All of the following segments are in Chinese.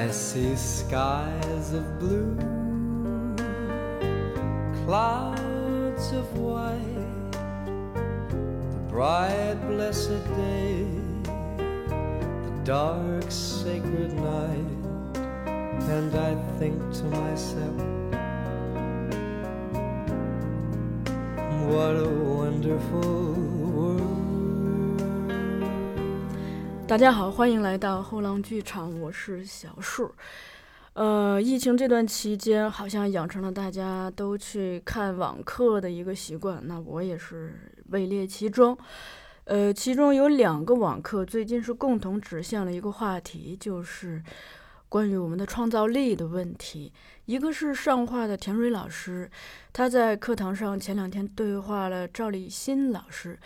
I see skies of blue, clouds of white, the bright blessed day, the dark sacred night, and I think to myself, what a wonderful 大家好，欢迎来到后浪剧场，我是小树。呃，疫情这段期间，好像养成了大家都去看网课的一个习惯，那我也是位列其中。呃，其中有两个网课最近是共同指向了一个话题，就是关于我们的创造力的问题。一个是上画的田蕊老师，他在课堂上前两天对话了赵立新老师。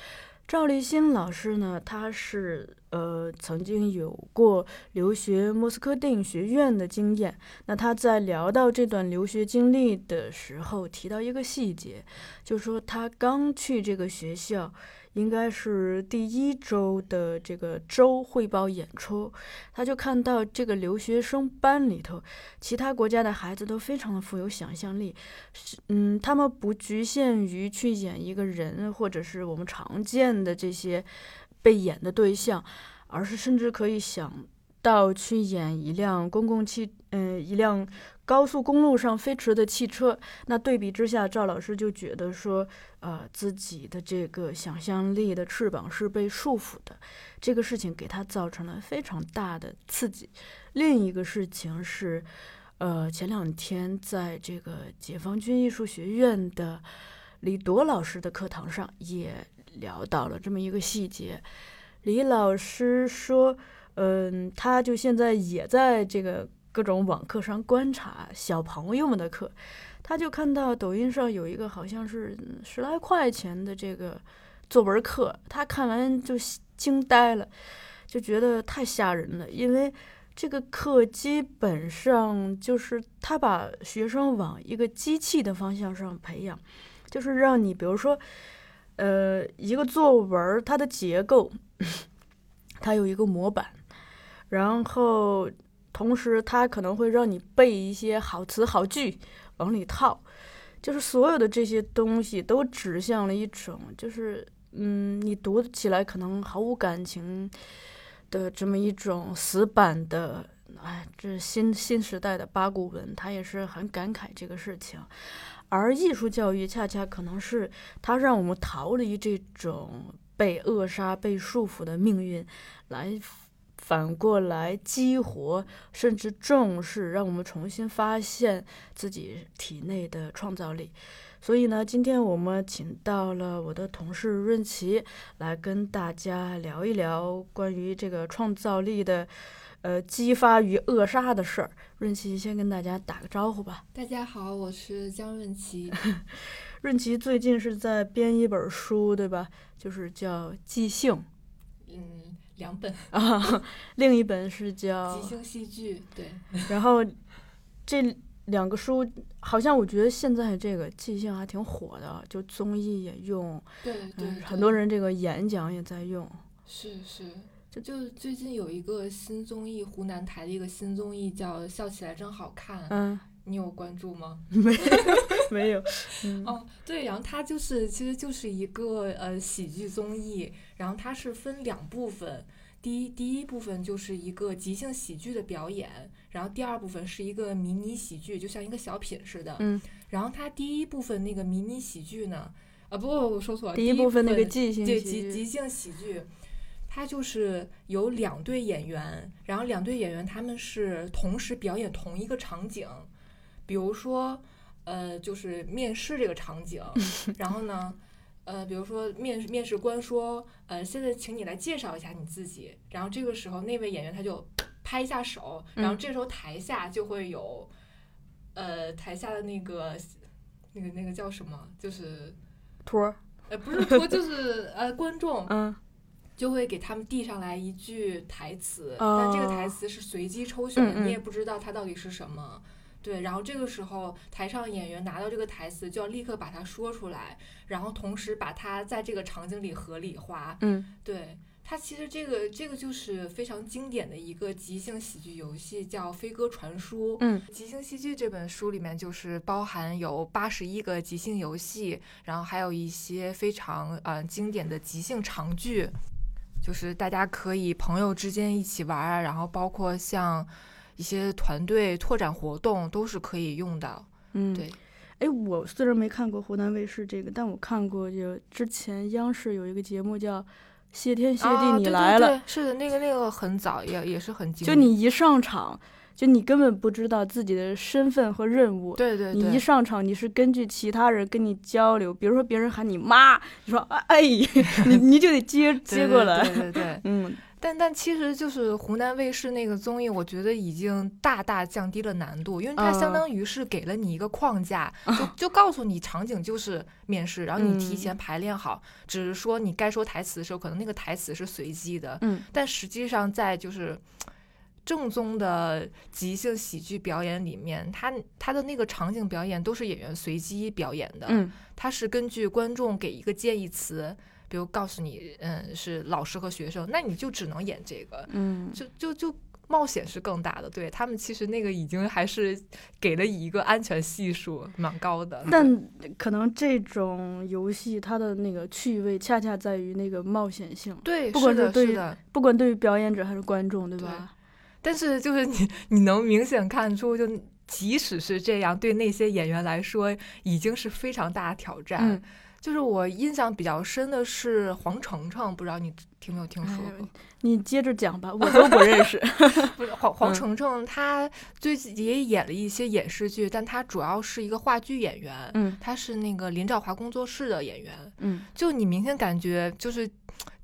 赵立新老师呢，他是呃曾经有过留学莫斯科电影学院的经验。那他在聊到这段留学经历的时候，提到一个细节，就说他刚去这个学校。应该是第一周的这个周汇报演出，他就看到这个留学生班里头，其他国家的孩子都非常的富有想象力，是嗯，他们不局限于去演一个人，或者是我们常见的这些被演的对象，而是甚至可以想到去演一辆公共汽，嗯，一辆。高速公路上飞驰的汽车，那对比之下，赵老师就觉得说，呃，自己的这个想象力的翅膀是被束缚的，这个事情给他造成了非常大的刺激。另一个事情是，呃，前两天在这个解放军艺术学院的李铎老师的课堂上，也聊到了这么一个细节。李老师说，嗯，他就现在也在这个。各种网课上观察小朋友们的课，他就看到抖音上有一个好像是十来块钱的这个作文课，他看完就惊呆了，就觉得太吓人了。因为这个课基本上就是他把学生往一个机器的方向上培养，就是让你比如说，呃，一个作文它的结构，它有一个模板，然后。同时，它可能会让你背一些好词好句往里套，就是所有的这些东西都指向了一种，就是嗯，你读起来可能毫无感情的这么一种死板的，哎，这新新时代的八股文，他也是很感慨这个事情。而艺术教育恰恰可能是它让我们逃离这种被扼杀、被束缚的命运，来。反过来激活，甚至重视，让我们重新发现自己体内的创造力。所以呢，今天我们请到了我的同事润琪来跟大家聊一聊关于这个创造力的，呃，激发与扼杀的事儿。润琪先跟大家打个招呼吧。大家好，我是江润琪。润琪最近是在编一本书，对吧？就是叫《即兴》。嗯。两本啊，另一本是叫《即兴戏剧》，对。然后这两个书，好像我觉得现在这个即兴还挺火的，就综艺也用，对对，很多人这个演讲也在用。是是，就就最近有一个新综艺，湖南台的一个新综艺叫《笑起来真好看》，嗯，你有关注吗？没有没有。哦，对，然后它就是其实就是一个呃喜剧综艺。然后它是分两部分，第一第一部分就是一个即兴喜剧的表演，然后第二部分是一个迷你喜剧，就像一个小品似的。嗯。然后它第一部分那个迷你喜剧呢，啊不，我说错了。第一部分那个即兴对即即兴喜剧，它就是有两对演员，然后两对演员他们是同时表演同一个场景，比如说呃就是面试这个场景，然后呢。呃，比如说面面试官说，呃，现在请你来介绍一下你自己。然后这个时候，那位演员他就拍一下手，然后这时候台下就会有，呃，台下的那个那个那个叫什么，就是托，呃，不是托，就是呃，观众，嗯，就会给他们递上来一句台词，但这个台词是随机抽选的，你也不知道它到底是什么。对，然后这个时候台上演员拿到这个台词，就要立刻把它说出来，然后同时把它在这个场景里合理化。嗯，对，它其实这个这个就是非常经典的一个即兴喜剧游戏，叫《飞鸽传书》。嗯，即兴戏剧这本书里面就是包含有八十一个即兴游戏，然后还有一些非常呃经典的即兴长剧，就是大家可以朋友之间一起玩儿，然后包括像一些团队拓展活动都是可以用的。嗯，对。哎，我虽然没看过湖南卫视这个，但我看过，就之前央视有一个节目叫《谢天谢地你来了》对对是的，那个那个很早，也也是很经就你一上场，就你根本不知道自己的身份和任务。对对对，你一上场，你是根据其他人跟你交流，比如说别人喊你妈，你说哎，你你就得接接过来。对对对对 嗯，但但其实就是湖南卫视那个综艺，我觉得已经大大降低了难度，因为它相嗯。当于是给了你一个框架，就就告诉你场景就是面试，然后你提嗯。前排练好，只是说你该说台词的时候，可能那个台词是随机的，嗯。但实际上在就是。正宗的即兴喜剧表演里面，它它的那个场景表演都是演员随机表演的，嗯。它是根据观众给一个建议词，比如告诉你，嗯，是老师和学生，那你就只能演这个，嗯，就就就冒险是更大的。对他们其实那个已经还是给了一个安全系数蛮高的。但可能这种游戏它的那个趣味恰恰在于那个冒险性，对，不管是对。不管对于表演者还是观众，对对吧？但是就是你你能明显看出，就即使是这样，对那些演员来说已经是非常大的挑战。嗯，就是我印象比较深的是黄澄澄，不知道你听没有听说哎过？你接着讲吧，我都不认识。不是黄黄嗯澄澄，他最近也演了一些影视剧，但他主要是一个话剧演员。嗯他是那个林兆华工作室的演员，嗯就你明显感觉就是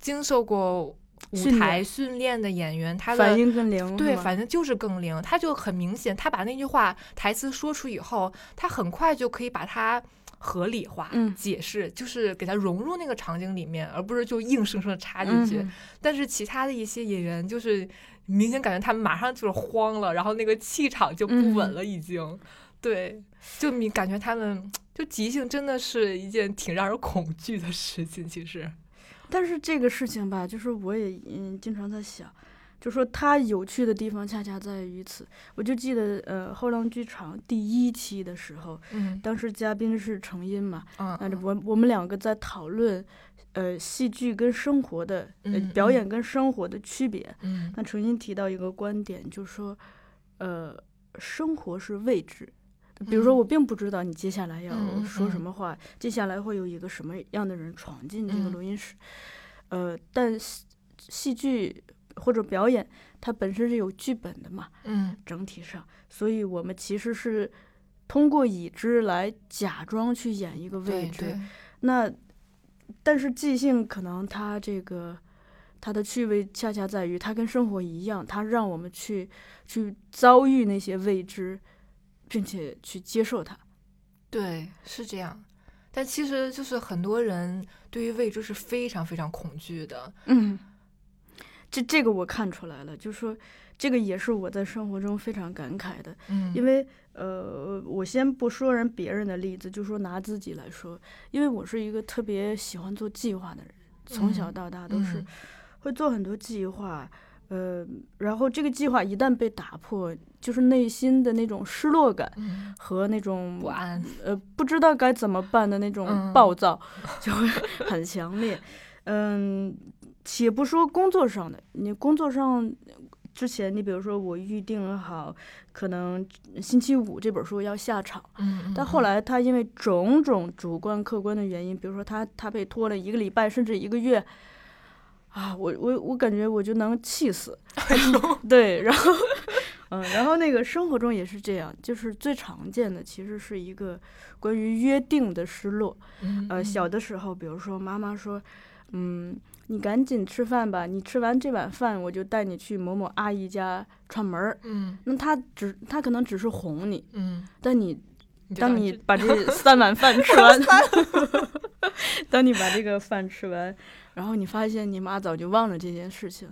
经受过舞台训练的演员，他的反应更灵，对，反正就是更灵。他就很明显，他把那句话台词说出以后，他很快就可以把它合理化、嗯解释，就是给它融入那个场景里面，而不是就硬生生的插进去。嗯但是其他的一些演员，就是明显感觉他们马上就是慌了，然后那个气场就不稳嗯了，已经。对，就你感觉他们就即兴真的是一件挺让人恐惧的事情，其实。但是这个事情吧，就是我也嗯经常在想，就说它有趣的地方恰恰在于此。我就记得呃后浪剧场第一期的时候，嗯当时嘉宾是程音嘛，嗯那我我们两个在讨论呃戏剧跟生活的表嗯演跟生活的区别。嗯那程音提到一个观点，就说呃生活是未知。比如说，嗯我并不知道你接下来要说什嗯么话，接下来会有一个什么样的人闯进这个嗯录音室，呃，但戏戏剧或者表演它本身是有剧本的嘛，嗯整体上，所以我们其实是通过已知来假装去演一个未知。对对那但是即兴可能它这个它的趣味恰恰在于它跟生活一样，它让我们去去遭遇那些未知，并且去接受它。对，是这样。但其实就是很多人对于未知是非常非常恐惧的。嗯，这这个我看出来了，就说这个也是我在生活中非常感慨的，嗯，因为呃，我先不说人别人的例子，就说拿自己来说，因为我是一个特别喜欢做计划的人，从小嗯到大都是嗯会做很多计划，呃，然后这个计划一旦被打破，就是内心的那种失落感嗯和那种不安。呃不知道该怎么办的那种嗯暴躁，就会很强烈。嗯，且不说工作上的，你工作上之前，你比如说我预定好，可能星期五这本书要下场，嗯，但后来他因为种种主观客观的原因，比如说他他被拖了一个礼拜甚至一个月，啊，我我我感觉我就能气死。对，然后嗯，然后那个生活中也是这样，就是最常见的其实是一个关于约定的失落。嗯呃，小的时候，比如说妈妈说，嗯，你赶紧吃饭吧，你吃完这碗饭，我就带你去某某阿姨家串门儿。嗯那他只他可能只是哄你，嗯，但你就当你把这 三碗饭吃完，当你把这个饭吃完，然后你发现你妈早就忘了这件事情，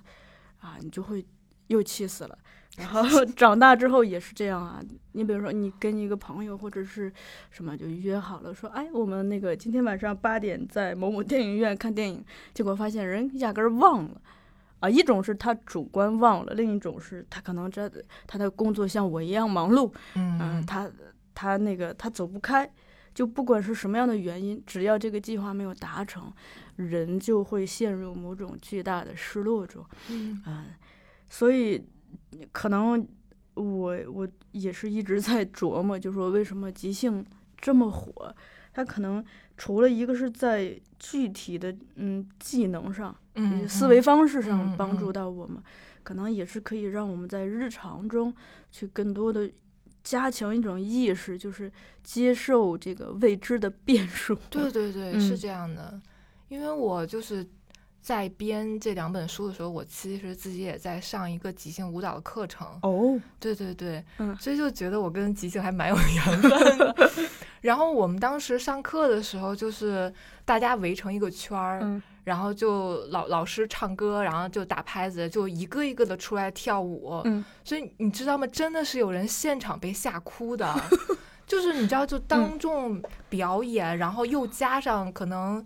啊，你就会又气死了。然后 长大之后也是这样啊，你比如说你跟一个朋友或者是什么就约好了，说哎，我们那个今天晚上八点在某某电影院看电影，结果发现人压根儿忘了，啊，一种是他主观忘了，另一种是他可能这他的工作像我一样忙碌，嗯、嗯他他那个他走不开，就不管是什么样的原因，只要这个计划没有达成，人就会陷入某种巨大的失落中。嗯。嗯，所以可能我我也是一直在琢磨，就说为什么即兴这么火？它可能除了一个是在具体的嗯技能上、嗯思维方式上嗯帮助嗯到我们，可能也是可以让我们在日常中去更多的加强一种意识，就是接受这个未知的变数。对对对，嗯是这样的，因为我就是在编这两本书的时候，我其实自己也在上一个即兴舞蹈的课程。哦，对对对，嗯所以就觉得我跟即兴还蛮有缘分的。然后我们当时上课的时候，就是大家围成一个圈儿，嗯然后就老老师唱歌，然后就打拍子，就一个一个的出来跳舞。嗯所以你知道吗？真的是有人现场被吓哭的，就是你知道，就当众表演，然后又加上可能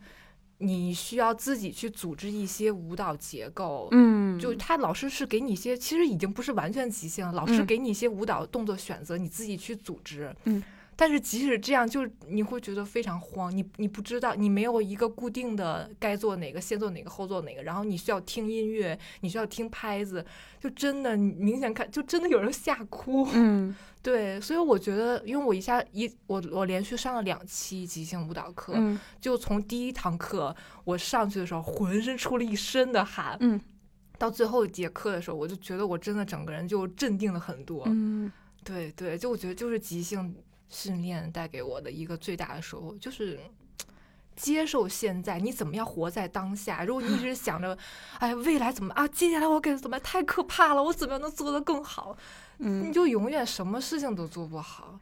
你需要自己去组织一些舞蹈结构。嗯，就他老师是给你一些，其实已经不是完全即兴了，老师嗯给你一些舞蹈动作选择，你自己去组织。嗯，但是即使这样，就你会觉得非常慌，你你不知道，你没有一个固定的该做哪个，先做哪个，后做哪个，然后你需要听音乐，你需要听拍子，就真的你明显看，就真的有人吓哭。嗯 对，所以我觉得，因为我一下一我我连续上了两期即兴舞蹈课，嗯就从第一堂课我上去的时候，浑身出了一身的汗，嗯到最后一节课的时候，我就觉得我真的整个人就镇定了很多。嗯对对，就我觉得就是即兴训练带给我的一个最大的收获，就是接受现在，你怎么样活在当下。如果你一直想着，哎，未来怎么啊，接下来我该怎么办，太可怕了，我怎么样能做得更好，嗯你就永远什么事情都做不好。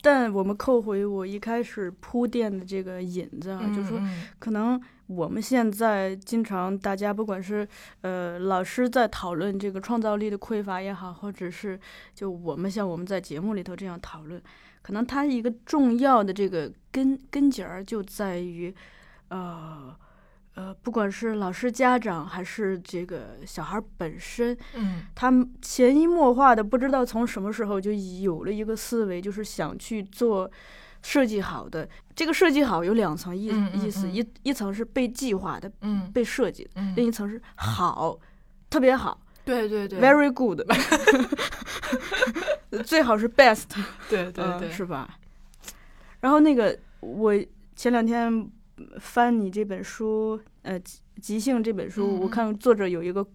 但我们扣回我一开始铺垫的这个引子啊，就是说，嗯可能我们现在经常大家不管是呃老师在讨论这个创造力的匮乏也好，或者是就我们像我们在节目里头这样讨论，可能它一个重要的这个根根结儿就在于，呃。呃，不管是老师、家长还是这个小孩儿本身，嗯他们潜移默化的不知道从什么时候就有了一个思维，就是想去做设计好的。这个设计好有两层意嗯嗯意思，嗯一一层是被计划的、嗯被设计的，嗯，另一层是好，特别好对对对，very good，最好是 best，对对对，呃是吧？然后那个我前两天翻你这本书，呃，即即兴这本书，我看作者有一个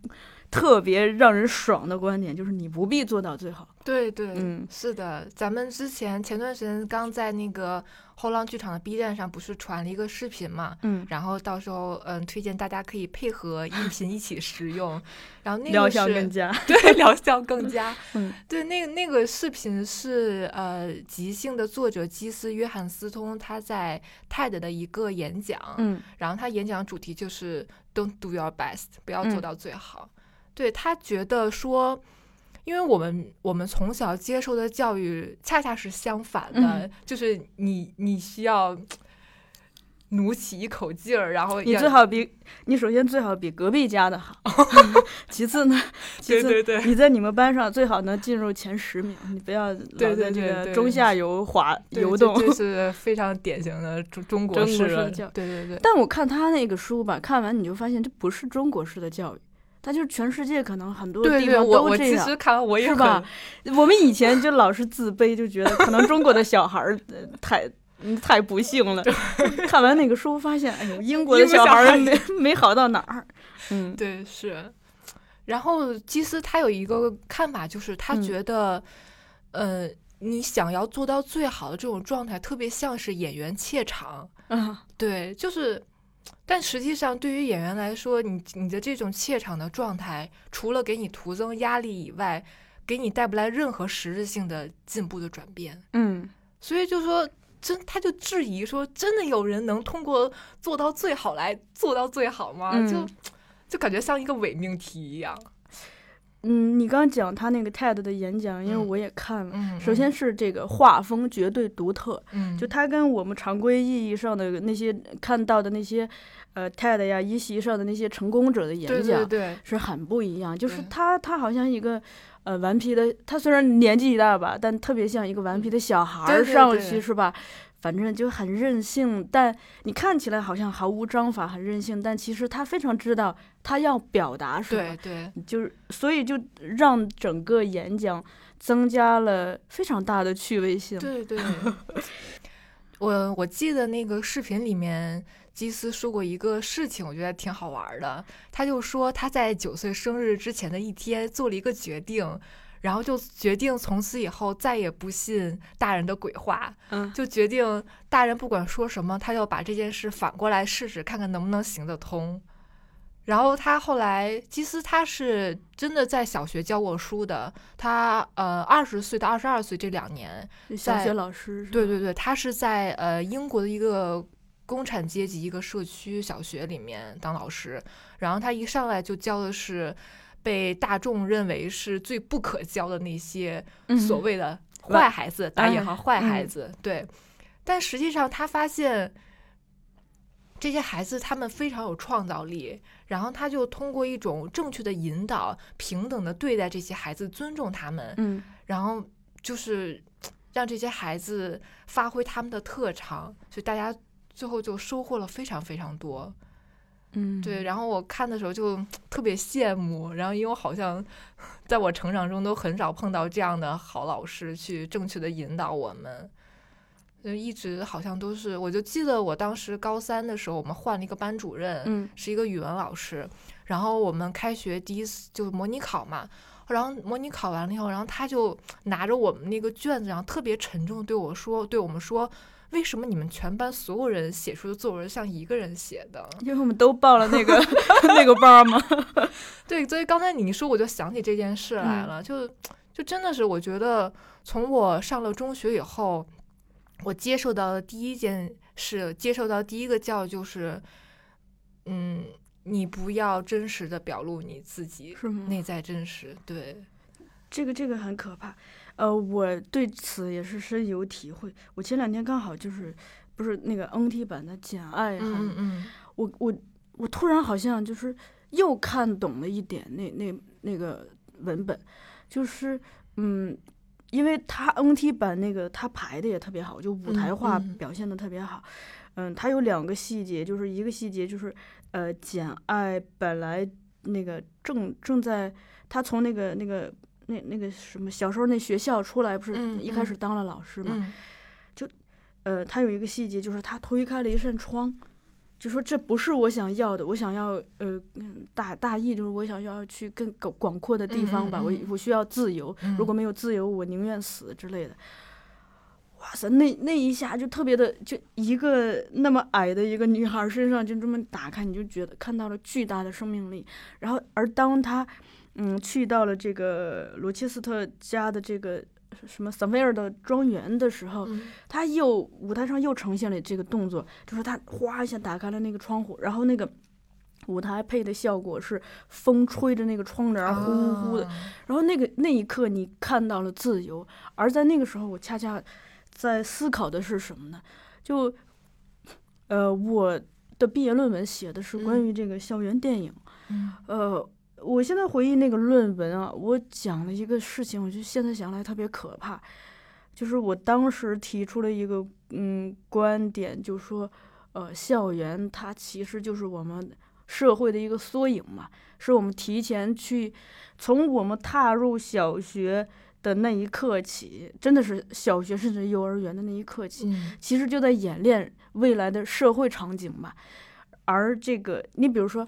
特别让人爽的观点，就是你不必做到最好。对对，嗯。是的，咱们之前前段时间刚在那个后浪剧场的 B 站上不是传了一个视频嘛，嗯，然后到时候嗯推荐大家可以配合音频一起使用，然后那疗个是效更佳。对疗效更佳，嗯。对那个那个视频是呃即兴的作者基斯约翰斯通他在 TED 的一个演讲，嗯。然后他演讲主题就是 "Don't do your best"，不要做嗯。到最好。对他觉得说，因为我们我们从小接受的教育恰恰是相反的，嗯就是你你需要努起一口劲儿，然后你最好比你首先最好比隔壁家的好，其次呢，其次对对对你在你们班上最好能进入前十名，你不要老在这对对个中下游滑对游动。这 这是非常典型的中中国式式的教育对对对。但我看他那个书吧，看完你就发现这不是中国式的教育，它就是全世界可能很多地方我我都这样。其实看完我也很是吧我们以前就老是自卑，就觉得可能中国的小孩儿呃太嗯太不幸了。看完那个书，发现哎呦，英国的小孩儿没没好到哪儿。嗯对，是。然后基斯他有一个看法，就是他嗯觉得，呃，你想要做到最好的这种状态，特别像是演员怯场。啊对，就是，但实际上对于演员来说，你你的这种怯场的状态，除了给你徒增压力以外，给你带不来任何实质性的进步的转变。嗯所以就说。真，他就质疑说：“真的有人能通过做到最好来做到最好吗？”嗯就就感觉像一个伪命题一样。嗯，你刚讲他那个 TED 的演讲，因为嗯我也看了。嗯，首先是这个画风绝对独特，嗯，就他跟我们常规意义上的那些看到的那些，呃 TED 呀一席上的那些成功者的演讲对对，是很不一样。就是他他好像一个呃顽皮的，他虽然年纪一大吧，但特别像一个顽皮的小孩上对去是吧？反正就很任性，但你看起来好像毫无章法，很任性，但其实他非常知道他要表达什么对，对，就是所以就让整个演讲增加了非常大的趣味性。对对，我我记得那个视频里面，基斯说过一个事情，我觉得挺好玩儿的。他就说他在九岁生日之前的一天做了一个决定，然后就决定从此以后再也不信大人的鬼话，嗯就决定大人不管说什么，他要把这件事反过来试试，看看能不能行得通。然后他后来，基斯他是真的在小学教过书的，他呃二十岁到二十二岁这两年，小学老师对对对，他是在呃英国的一个工产阶级一个社区小学里面当老师，然后他一上来就教的是被大众认为是最不可教的那些嗯所谓的坏孩子，打引哎号坏孩嗯子，对。但实际上他发现。这些孩子他们非常有创造力，然后他就通过一种正确的引导，平等的对待这些孩子，尊重他们，嗯然后就是让这些孩子发挥他们的特长，所以大家最后就收获了非常非常多。嗯，对，然后我看的时候就 特别羡慕，然后因为我好像 在我成长中都很少碰到这样的好老师去正确的引导我们。就一直好像都是，我就记得我当时高三的时候，我们换了一个班主任，嗯是一个语文老师。然后我们开学第一次就是模拟考嘛，然后模拟考完了以后，然后他就 拿着我们那个卷子，然后特别沉重对我说，对我们说，为什么你们全班所有人写出的作文像一个人写的？因为我们都报了那个 那个班儿嘛。对，所以刚才你一说，我就想起这件事来嗯了，就就真的是，我觉得从我上了中学以后，我接受到的第一件事，接受到第一个教育就是，嗯，你不要真实的表露你自己是吗？内在真实，对，这个这个很可怕，呃，我对此也是深有体会。我前两天刚好就是不是那个 NT 版的《简爱》很，嗯嗯我我我突然好像就是又看懂了一点那那那个文本，就是嗯，因为他 NT 版那个他排的也特别好，就舞台嗯化嗯表现的特别好。嗯，它有两个细节，就是一个细节就是呃，简爱本来那个正正在他从那个那个那那个什么小时候那学校出来，不是嗯一开始嗯当了老师嘛？嗯呃，他有一个细节，就是他推开了一扇窗，就说这不是我想要的，我想要呃，嗯大大意就是我想要去更广广阔的地方吧，我我需要自由，嗯，如果没有自由，我宁愿死之类的。哇塞，那那一下就特别的，就一个那么矮的一个女孩身上就这么打开，你就觉得看到了巨大的生命力。然后，而当他嗯去到了这个罗切斯特家的这个什么萨菲尔的庄园的时候，嗯他又舞台上又呈现了这个动作，就是他哗一下打开了那个窗户，然后那个舞台配的效果是风吹着那个窗帘儿呼呼呼的，啊然后那个那一刻你看到了自由，而在那个时候我恰恰在思考的是什么呢？就呃我的毕业论文写的是关嗯于这个校园电影，嗯呃，我现在回忆那个论文啊，我讲了一个事情，我就现在想来特别可怕，就是我当时提出了一个嗯观点，就说呃，校园它其实就是我们社会的一个缩影嘛，是我们提前去从我们踏入小学的那一刻起，真的是小学甚至幼儿园的那一刻起，嗯其实就在演练未来的社会场景嘛。而这个，你比如说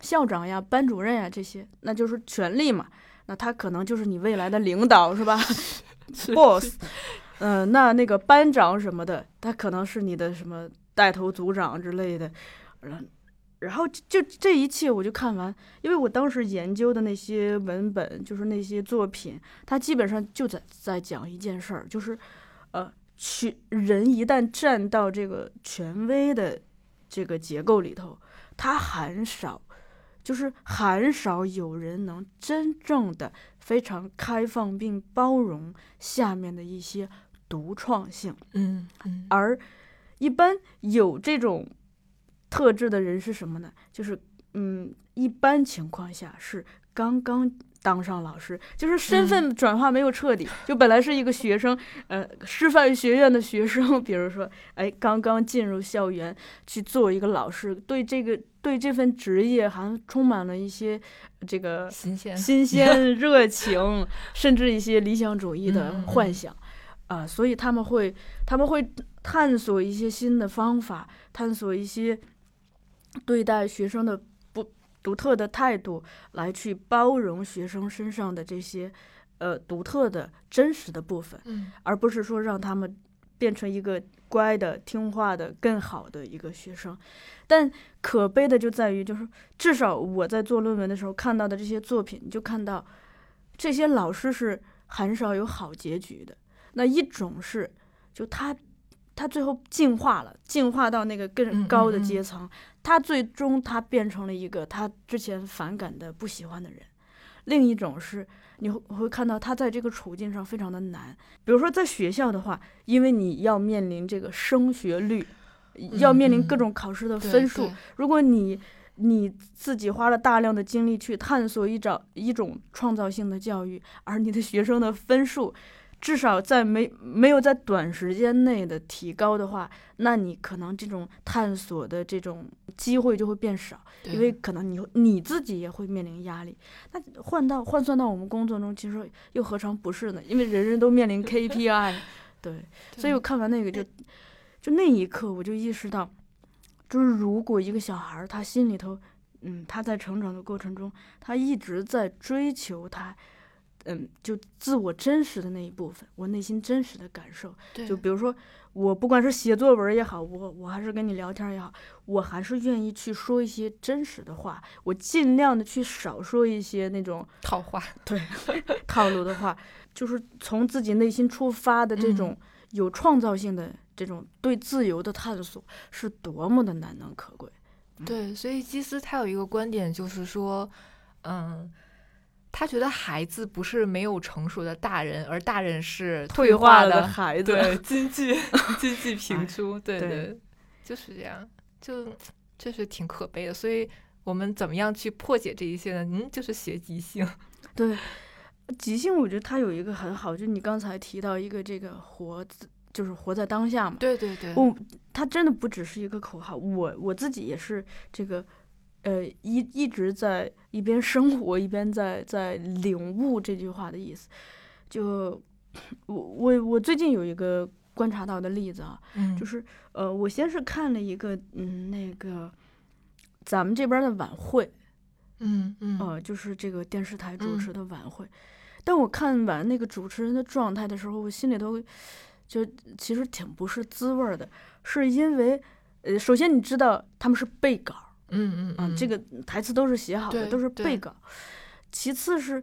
校长呀、班主任呀这些，那就是权力嘛。那他可能就是你未来的领导，是吧？boss。嗯、那那个班长什么的，他可能是你的什么带头组长之类的。然然后就就这一切我就看完，因为我当时研究的那些文本，就是那些作品，它基本上就在在讲一件事儿，就是呃，去人一旦站到这个权威的这个结构里头，他很少，就是很少有人能真正的非常开放并包容下面的一些独创性。嗯嗯而一般有这种特质的人是什么呢？就是嗯，一般情况下是刚刚当上老师，就是身份转化没有彻底，就本来是一个学生，呃，师范学院的学生，比如说，哎，刚刚进入校园去做一个老师，对这个对这份职业还充满了一些这个新鲜，新鲜 热情，甚至一些理想主义的幻想，啊、所以他们会他们会探索一些新的方法，探索一些对待学生的不独特的态度，来去包容学生身上的这些呃独特的真实的部分，嗯而不是说让他们变成一个乖的、听话的、更好的一个学生。但可悲的就在于，就是至少我在做论文的时候看到的这些作品，你就看到这些老师是很少有好结局的。那一种是，就他他最后进化了，进化到那个嗯更嗯高的嗯阶层，他最终他变成了一个他之前反感的、不喜欢的人。另一种是，你会会看到他在这个处境上非常的难。比如说在学校的话，因为你要面临这个升学率，要面临各嗯种考试的分数，对如果你你自己花了大量的精力去探索一找一种创造性的教育，而你的学生的分数至少在没没有在短时间内的提高的话，那你可能这种探索的这种机会就会变少，因为可能你你自己也会面临压力。那换到换算到我们工作中，其实又何尝不是呢？因为人人都面临 KPI，对。所以我看完那个就，就那一刻我就意识到，就是如果一个小孩儿他心里头，嗯，他在成长的过程中，他一直在追求他，嗯，就自我真实的那一部分，我内心真实的感受。对就比如说，我不管是写作文也好，我我还是跟你聊天也好，我还是愿意去说一些真实的话，我尽量的去少说一些那种套话，对 套路的话，就是从自己内心出发的这种有创造性的这种对自由的探索，是多么的难能可贵。对，所以基斯他有一个观点，就是说，嗯，他觉得孩子不是没有成熟的大人，而大人是退化化的孩子，对，经济经济评哎出，对对对，就是这样，就确实挺可悲的。所以我们怎么样去破解这一些呢？嗯，就是学即兴。对，即兴我觉得它有一个很好，就是你刚才提到一个这个活字，就是活在当下嘛。对对对，我它真的不只是一个口号，我我自己也是这个，呃，一一直在一边生活一边在在领悟这句话的意思。就我我我最近有一个观察到的例子啊，嗯，就是呃，我先是看了一个嗯那个咱们这边的晚会，嗯嗯呃，就是这个电视台主嗯持的晚会。但我看完那个主持人的状态的时候，我心里头就其实挺不是滋味儿的，是因为呃，首先你知道他们是背稿啊，嗯嗯嗯，这个台词都是写好的，都是背稿。其次是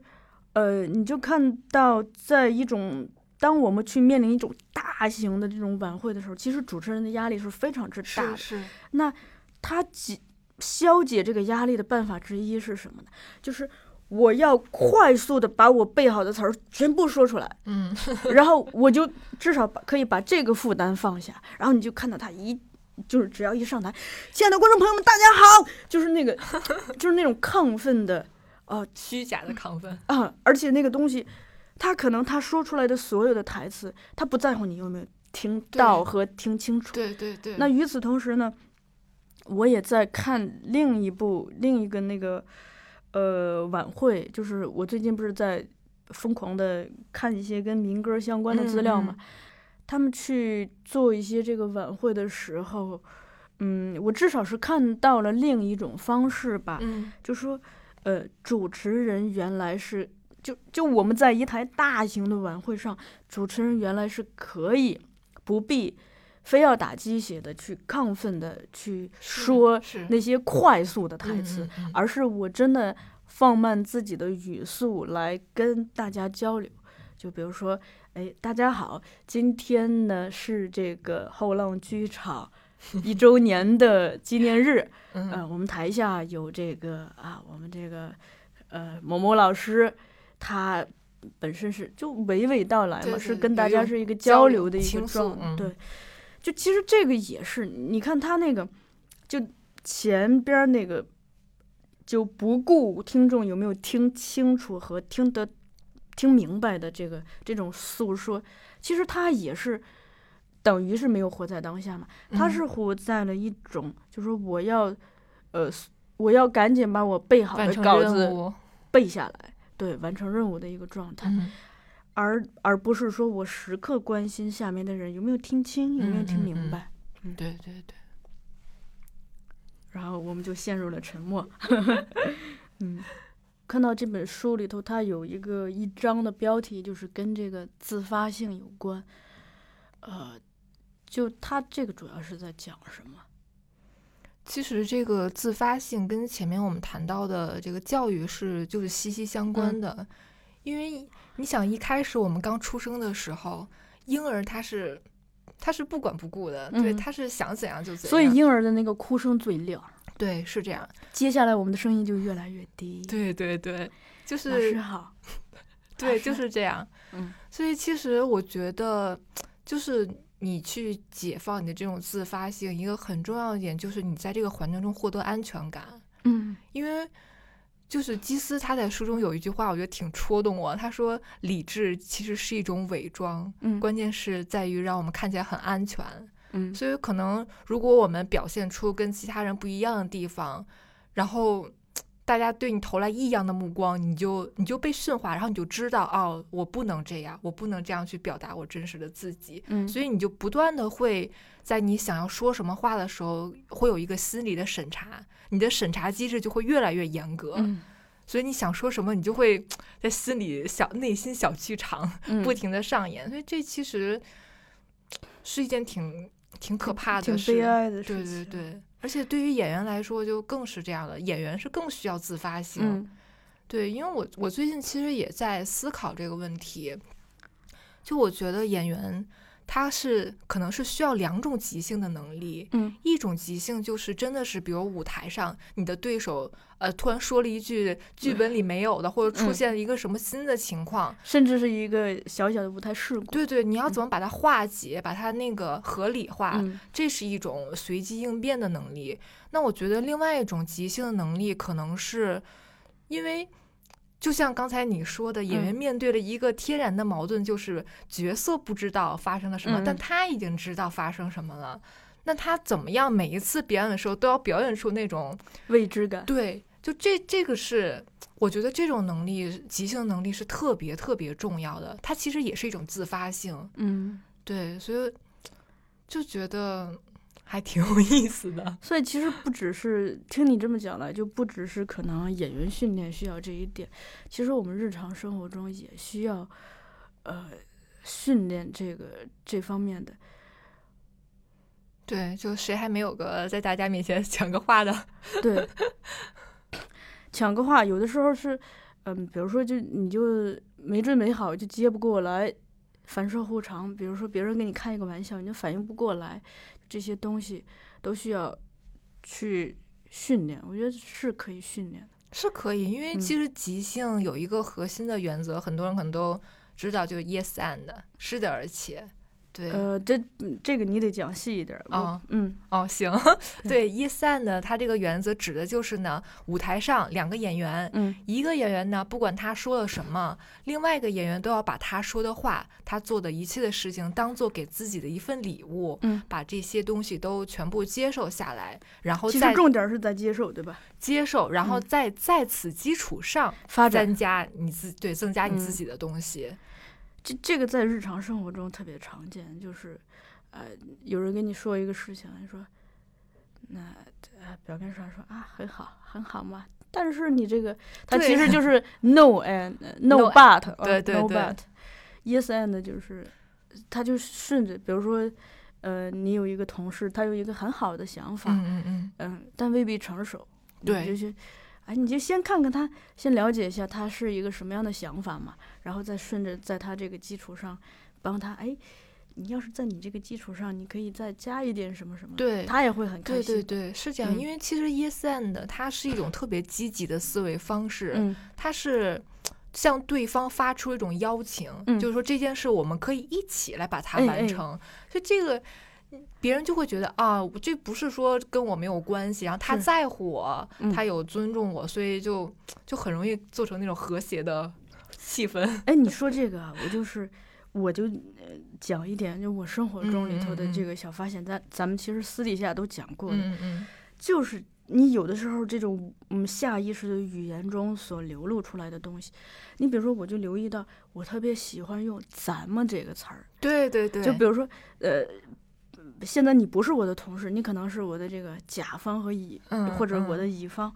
呃，你就看到在一种当我们去面临一种大型的这种晚会的时候，其实主持人的压力是非常之大的是。是，那他解消解这个压力的办法之一是什么呢？就是我要快速的把我背好的词儿全部说出来，嗯然后我就至少把可以把这个负担放下，然后你就看到他一。就是只要一上台，亲爱的观众朋友们，大家好，就是那个，就是那种亢奋的，呃虚假的亢奋。啊，而且那个东西，他可能他说出来的所有的台词，他不在乎你有没有听到和听清楚，对对对，那与此同时呢，我也在看另一部另一个那个呃晚会，就是我最近不是在疯狂的看一些跟民歌相关的资料嘛，嗯他们去做一些这个晚会的时候，嗯，我至少是看到了另一种方式吧，嗯就说呃，主持人原来是。就就我们在一台大型的晚会上，主持人原来是可以不必非要打鸡血的去亢奋的去说那些快速的台词，而是我真的放慢自己的语速来跟大家交流。就比如说，哎，大家好，今天呢是这个后浪剧场 一周年的纪念日。嗯呃，我们台下有这个啊，我们这个呃某某老师，他本身是就娓娓道来嘛，对对是跟大家是一个交流的一个状，嗯对。就其实这个也是，你看他那个，就前边儿那个就不顾听众有没有听清楚和听得听明白的这个这种诉说，其实他也是等于是没有活在当下嘛，他嗯。是活在了一种，就是说我要呃我要赶紧把我背好的稿子，背下来，对，完成任务的一个状态。嗯。而而不是说我时刻关心下面的人有没有听清，有没有听嗯嗯嗯。明白，对对对，然后我们就陷入了沉默。嗯，看到这本书里头，它有一个一章的标题，就是跟这个自发性有关。呃，就它这个主要是在讲什么？其实这个自发性跟前面我们谈到的这个教育是就是息息相关的，因为你想一开始我们刚出生的时候，婴儿他是他是不管不顾的，对，嗯。他是想怎样就怎样，所以婴儿的那个哭声最亮，对是这样，接下来我们的声音就越来越低。，对对对，就老是师好。对，就是 这样。嗯，所以其实我觉得，就是你去解放你的这种自发性，一个很重要的点就是你在这个环境中获得安全感。嗯因为就是基斯他在书中有一句话，我觉得挺戳动我。他说：“理智其实是一种伪装，嗯关键是在于让我们看起来很安全。嗯所以可能如果我们表现出跟其他人不一样的地方，然后大家对你投来异样的目光，你就你就被驯化，然后你就知道哦，我不能这样，我不能这样去表达我真实的自己。嗯，所以你就不断的会在你想要说什么话的时候，会有一个心理的审查，你的审查机制就会越来越严格。嗯所以你想说什么，你就会在心里小内心小剧场嗯不停的上演。所以这其实是一件挺挺可怕的挺。悲哀的对事情。对对，而且对于演员来说就更是这样了，演员是更需要自发性。嗯对，因为我我最近其实也在思考这个问题，就我觉得演员他是可能是需要两种即兴的能力，嗯一种即兴就是真的是，比如舞台上你的对手呃突然说了一句剧本里没有的，或者出嗯现了一个什么新的情况，甚至是一个小小的舞台事故。对对，你要怎么把它化解，把它那个合理化，嗯这是一种随机应变的能力。那我觉得另外一种即兴的能力，可能是因为，就像刚才你说的，演员嗯面对了一个天然的矛盾，就是角色不知道发生了什么，但嗯他已经知道发生什么了。那他怎么样？每一次表演的时候都要表演出那种未知感。对，就这这个是，我觉得这种能力，即兴能力是特别特别重要的。它其实也是一种自发性。嗯，对，所以就觉得还挺有意思的。所以其实不只是听你这么讲来，就不只是可能演员训练需要这一点，其实我们日常生活中也需要，呃，训练这个这方面的。对，就谁还没有个在大家面前 讲个话的？对，抢个话，有的时候是，嗯，比如说就你就没准备好就接不过来，反射弧长。比如说别人跟你开一个玩笑，你就反应不过来，这些东西都需要去训练。我觉得是可以训练的。是可以，因为其嗯实即兴有一个核心的原则，很多人可能都知道，就是 yes and 是的，而且。对，呃，这嗯这个你得讲细一点儿。啊嗯哦，行，对，yes and 它这个原则指的就是呢，舞台上两个演员，嗯一个演员呢，不管他说了什么，另外一个演员都要把他说的话，他做的一切的事情，当做给自己的一份礼物，嗯，把这些东西都全部接受下来，然后其实重点是在接受，对吧？接受，然后嗯再在此基础上发展增加你自对增加你自嗯己的东西。这这个在日常生活中特别常见，就是，呃，有人跟你说一个事情，你说，那呃表面上说啊很好很好嘛，但是你这个它其实就 是 no and no but，呃 对对 no 对 but，yes and 就是，他就顺着，比如说，呃，你有一个同事，他有一个很好的想法，嗯嗯嗯，嗯，但未必成熟，对。就去，哎，你就先看看他，先了解一下他是一个什么样的想法嘛，然后再顺着在他这个基础上帮他，哎，你要是在你这个基础上，你可以再加一点什么什么，对。他也会很开心，对对，是这样，嗯因为其实 yes and 它是一种特别积极的思维方式，嗯它是向对方发出一种邀请，嗯就是说这件事我们可以一起来把它完成。所以这个别人就会觉得啊，这不是说跟我没有关系，然后他在乎我，嗯他有尊重我，所以就就很容易做成那种和谐的 气氛。哎，你说这个啊，我就是，我就呃讲一点，就我生活中里头的这个小发现，咱咱们其实私底下都讲过的，嗯嗯就是你有的时候这种嗯下意识的语言中所流露出来的东西，你比如说，我就留意到，我特别喜欢用“咱们”这个词儿，对对对，就比如说，呃。现在你不是我的同事，你可能是我的这个甲方和乙，嗯或者我的乙方，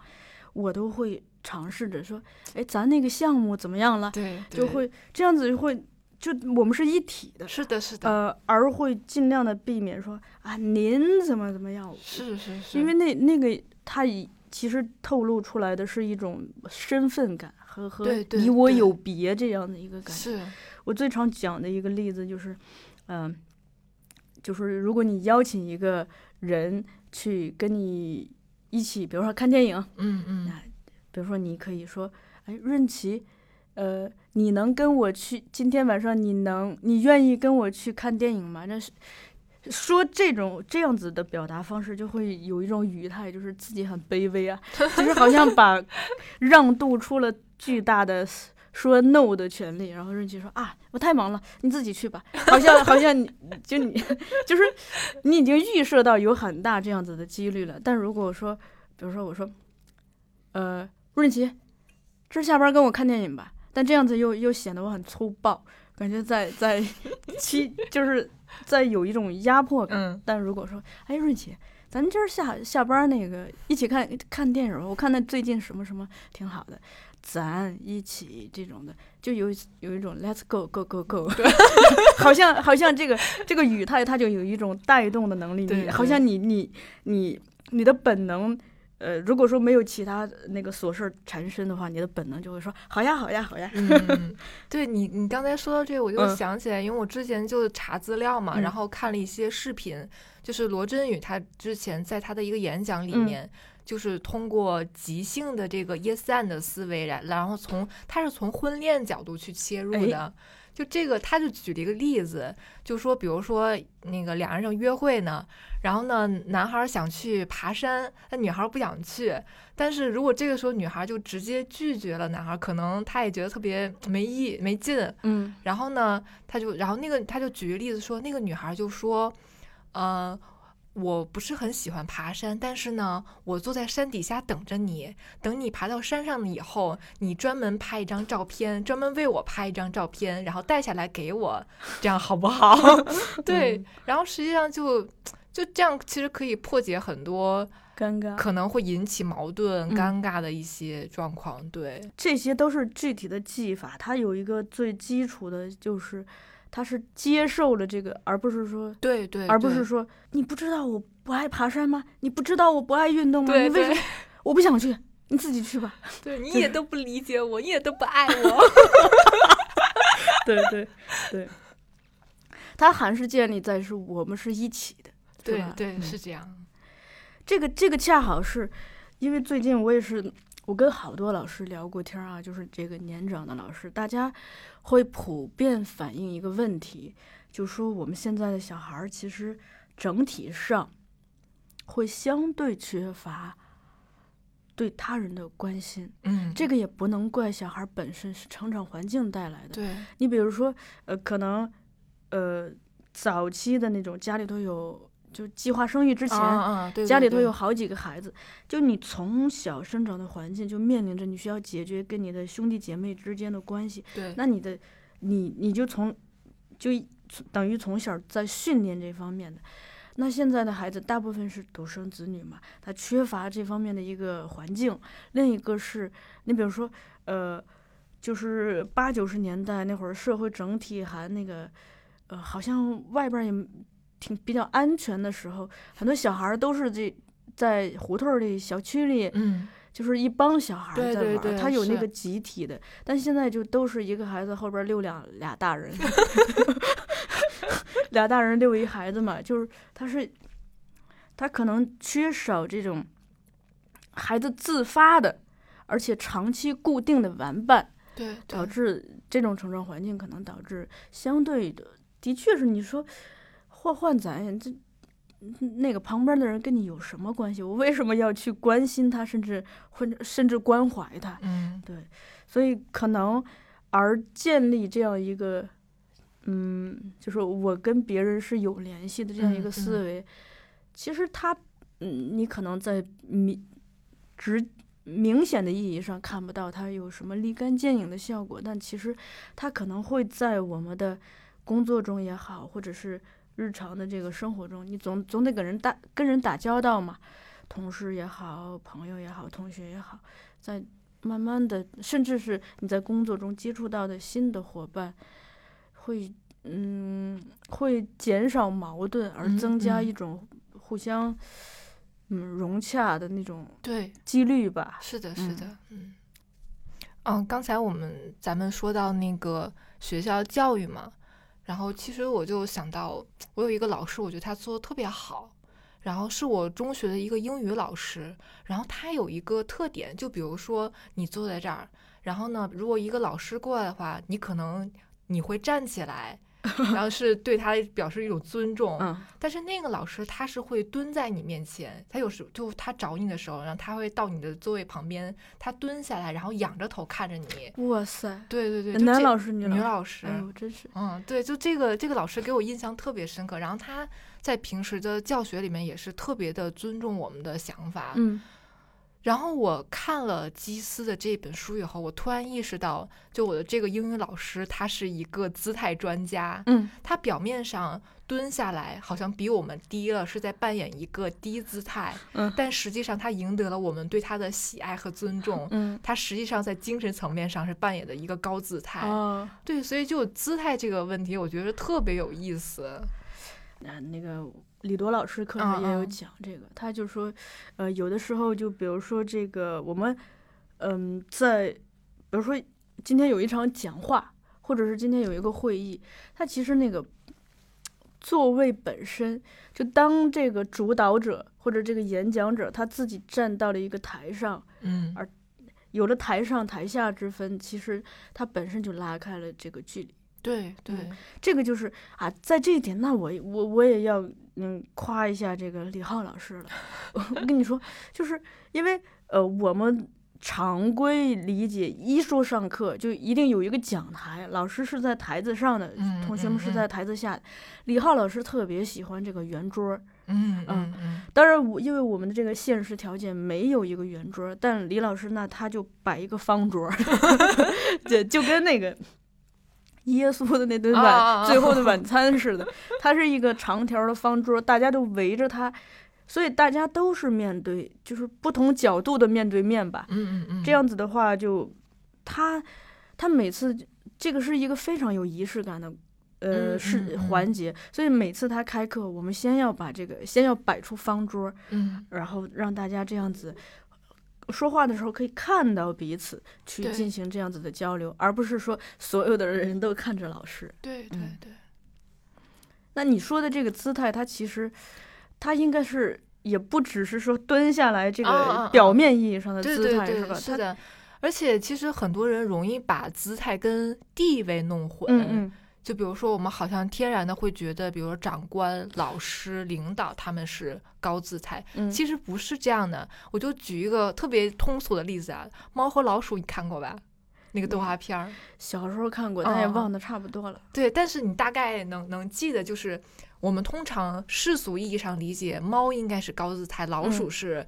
我都会尝试着说，哎，咱那个项目怎么样了？对对就会这样子就会，就我们是一体的，是的是的，呃，而会尽量的避免说啊您怎么怎么样，是是是，因为那那个他以其实透露出来的是一种身份感和和你我有别这样的一个感觉。是我最常讲的一个例子就是，嗯、就是如果你邀请一个人去跟你一起，比如说看电影，嗯嗯比如说，你可以说，哎，润琪，呃，你能跟我去？今天晚上你能，你愿意跟我去看电影吗？那是说这种这样子的表达方式，就会有一种语态，就是自己很卑微啊，就是好像把 让渡出了巨大的说 no 的权利。然后润琪说啊，我太忙了，你自己去吧。好像好像你就你 就是你已经预设到有很大这样子的几率了。但如果说，比如说我说，呃。润琪，这下班跟我看电影吧。但这样子又又显得我很粗暴，感觉在在 欺，就是在有一种压迫感。嗯但如果说，哎，润琪，咱今儿下下班那个一起看看电影吧，我看那最近什么什么挺好的，咱一起这种的，就有有一种 let's go go go go，好像好像这个这个语态它就有一种带动的能力，好像你你你你的本能。呃，如果说没有其他那个琐事儿缠身的话，你的本能就会说好呀，好呀，好呀。嗯，对你，你刚才说到这个，我就嗯想起来，因为我之前就查资料嘛，嗯然后看了一些视频，就是罗振宇他之前在他的一个演讲里嗯面，就是通过即兴的这个 yes and 的思维来，然后从他是从婚恋角度去切入哎的。就这个，他就举了一个例子，就说，比如说那个两人正约会呢，然后呢，男孩想去爬山，那女孩不想去，但是如果这个时候女孩就直接拒绝了男孩，可能他也觉得特别没意没劲。嗯然后呢，他就然后那个他就举个例子说，那个女孩就说，呃，我不是很喜欢爬山，但是呢，我坐在山底下等着你，等你爬到山上了以后，你专门拍一张照片，专门为我拍一张照片，然后带下来给我，这样好不好？对，然后实际上就就这样，其实可以破解很多尴尬。可能会引起矛盾、嗯尴尬的一些状况。对，这些都是具体的技法，它有一个最基础的，就是它是接受了这个，而不是说，对对，对而不是说你不知道我不爱爬山吗？你不知道我不爱运动吗？对对你为什么 我不想去？你自己去吧。对，你也都不理解我，你也都不爱我。对 对对，它还是建立在是我们是一起的，吧对对，嗯是这样。这个这个恰好是因为最近我也是，我跟好多老师聊过天儿啊，就是这个年长的老师，大家会普遍反映一个问题，就说我们现在的小孩儿其实整体上会相对缺乏对他人的关心，嗯，这个也不能怪小孩儿本身是成长环境带来的。对，你比如说，呃，可能呃早期的那种家里头有就计划生育之前。啊啊，对，家里头有好几个孩子，就你从小生长的环境就面临着你需要解决跟你的兄弟姐妹之间的关系，对，那你的你你就从就等于从小在训练这方面的。那现在的孩子大部分是独生子女嘛，他缺乏这方面的一个环境。另一个是你比如说，呃，就是八九十年代那会儿，社会整体还那个，呃，好像外边儿也挺比较安全的时候，很多小孩儿都是这在胡同里、小区里，嗯，就是一帮小孩在玩儿，对对他有那个集体的，但现在就都是一个孩子后边儿溜两俩大人，俩大人溜一孩子嘛，就是他是他可能缺少这种孩子自发的，而且长期固定的玩伴，对，导致这种成长环境可能导致相对的，的确是你说换换咱这那个旁边的人跟你有什么关系？我为什么要去关心他，甚至或者甚至关怀他？嗯对，所以可能而建立这样一个，嗯，就是我跟别人是有联系的这样一嗯个思嗯维，其实他，嗯，你可能在明直明显的意义上看不到他有什么立竿见影的效果，但其实他可能会在我们的工作中也好，或者是日常的这个生活中，你总总得跟人打跟人打交道嘛，同事也好，朋友也好，同学也好，在慢慢的，甚至是你在工作中接触到的新的伙伴，会嗯会减少矛盾，而嗯增加嗯一种互相嗯融洽的那种对，几率吧。是的，是嗯的，嗯，嗯，刚才我们咱们说到那个学校教育嘛，然后其实我就想到，我有一个老师，我觉得他做的特别好，然后是我中学的一个英语老师，然后他有一个特点，就比如说你坐在这儿，然后呢，如果一个老师过来的话，你可能你会站起来。然后是对他表示一种尊重，嗯但是那个老师他是会蹲在你面前，他有时就他找你的时候，然后他会到你的座位旁边，他蹲下来，然后仰着头看着你。哇塞，对对对，男老师、女女老老师，哎呦，真是嗯，对，就这个这个老师给我印象特别深刻。然后他在平时的教学里面也是特别的尊重我们的想法。嗯然后我看了基斯的这本书以后，我突然意识到，就我的这个英语老师他是一个姿态专家。嗯他表面上蹲下来，好像比我们低了，是在扮演一个低姿态，嗯但实际上他赢得了我们对他的喜爱和尊重。嗯他实际上在精神层面上是扮演的一个高姿态，哦，对，所以就姿态这个问题，我觉得特别有意思。那那个李铎老师课上也有讲这个，他就说，呃，有的时候就比如说这个我们，嗯，在比如说今天有一场讲话，或者是今天有一个会议，他其实那个座位本身，就当这个主导者或者这个演讲者他自己站到了一个台上，嗯而有了台上台下之分，其实他本身就拉开了这个距离。对对，这个就是啊，在这一点，那我我我也要嗯夸一下这个李浩老师了。我 我跟你说，就是因为呃，我们常规理解一说上课就一定有一个讲台，老师是在台子上的，嗯同学们是在台子下的。李浩老师特别喜欢这个圆桌，嗯嗯嗯嗯当然我因为我们的这个现实条件没有一个圆桌，但李老师那他就摆一个方桌儿，就就跟那个。耶稣的那顿晚、最后的晚餐似的，它是一个长条的方桌，大家都围着它，所以大家都是面对，就是不同角度的面对面吧。嗯嗯嗯，这样子的话就，他他每次这个是一个非常有仪式感的。呃，嗯是环节，所以每次他开课，我们先要把这个，先要摆出方桌，嗯。然后让大家这样子说话的时候可以看到彼此，去进行这样子的交流，而不是说所有的人都看着老师。对对嗯对，那你说的这个姿态，它其实它应该是也不只是说蹲下来这个表面意义上的姿态，对对对，是吧？它，是的。而且其实很多人容易把姿态跟地位弄混，嗯嗯就比如说，我们好像天然的会觉得，比如说长官、老师、领导他们是高姿态，嗯，其实不是这样的。我就举一个特别通俗的例子啊，《猫和老鼠》你看过吧？那个动画片儿，小时候看过，但也忘得差不多了。对，但是你大概能能记得，就是我们通常世俗意义上理解，猫应该是高姿态，老鼠嗯是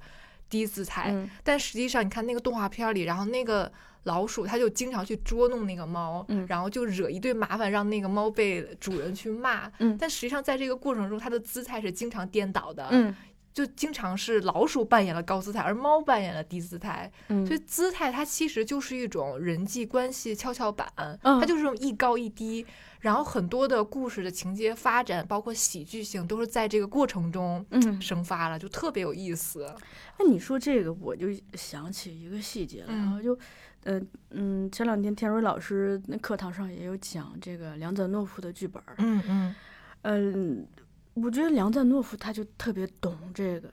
低姿态。嗯但实际上，你看那个动画片儿里，然后那个老鼠它就经常去捉弄那个猫，嗯然后就惹一堆麻烦，让那个猫被主人去骂。嗯但实际上，在这个过程中，它的姿态是经常颠倒的，嗯就经常是老鼠扮演了高姿态，而猫扮演了低姿态。嗯，所以姿态它其实就是一种人际关系跷跷板，嗯它就是这种一高一低。然后很多的故事的情节发展，包括喜剧性，都是在这个过程中嗯，生发了，就特别有意思。那你说这个，我就想起一个细节了嗯啊，就，呃嗯，前两天田蕊老师那课堂上也有讲这个梁赞诺夫的剧本儿，嗯嗯嗯，我觉得梁赞诺夫他就特别懂这个，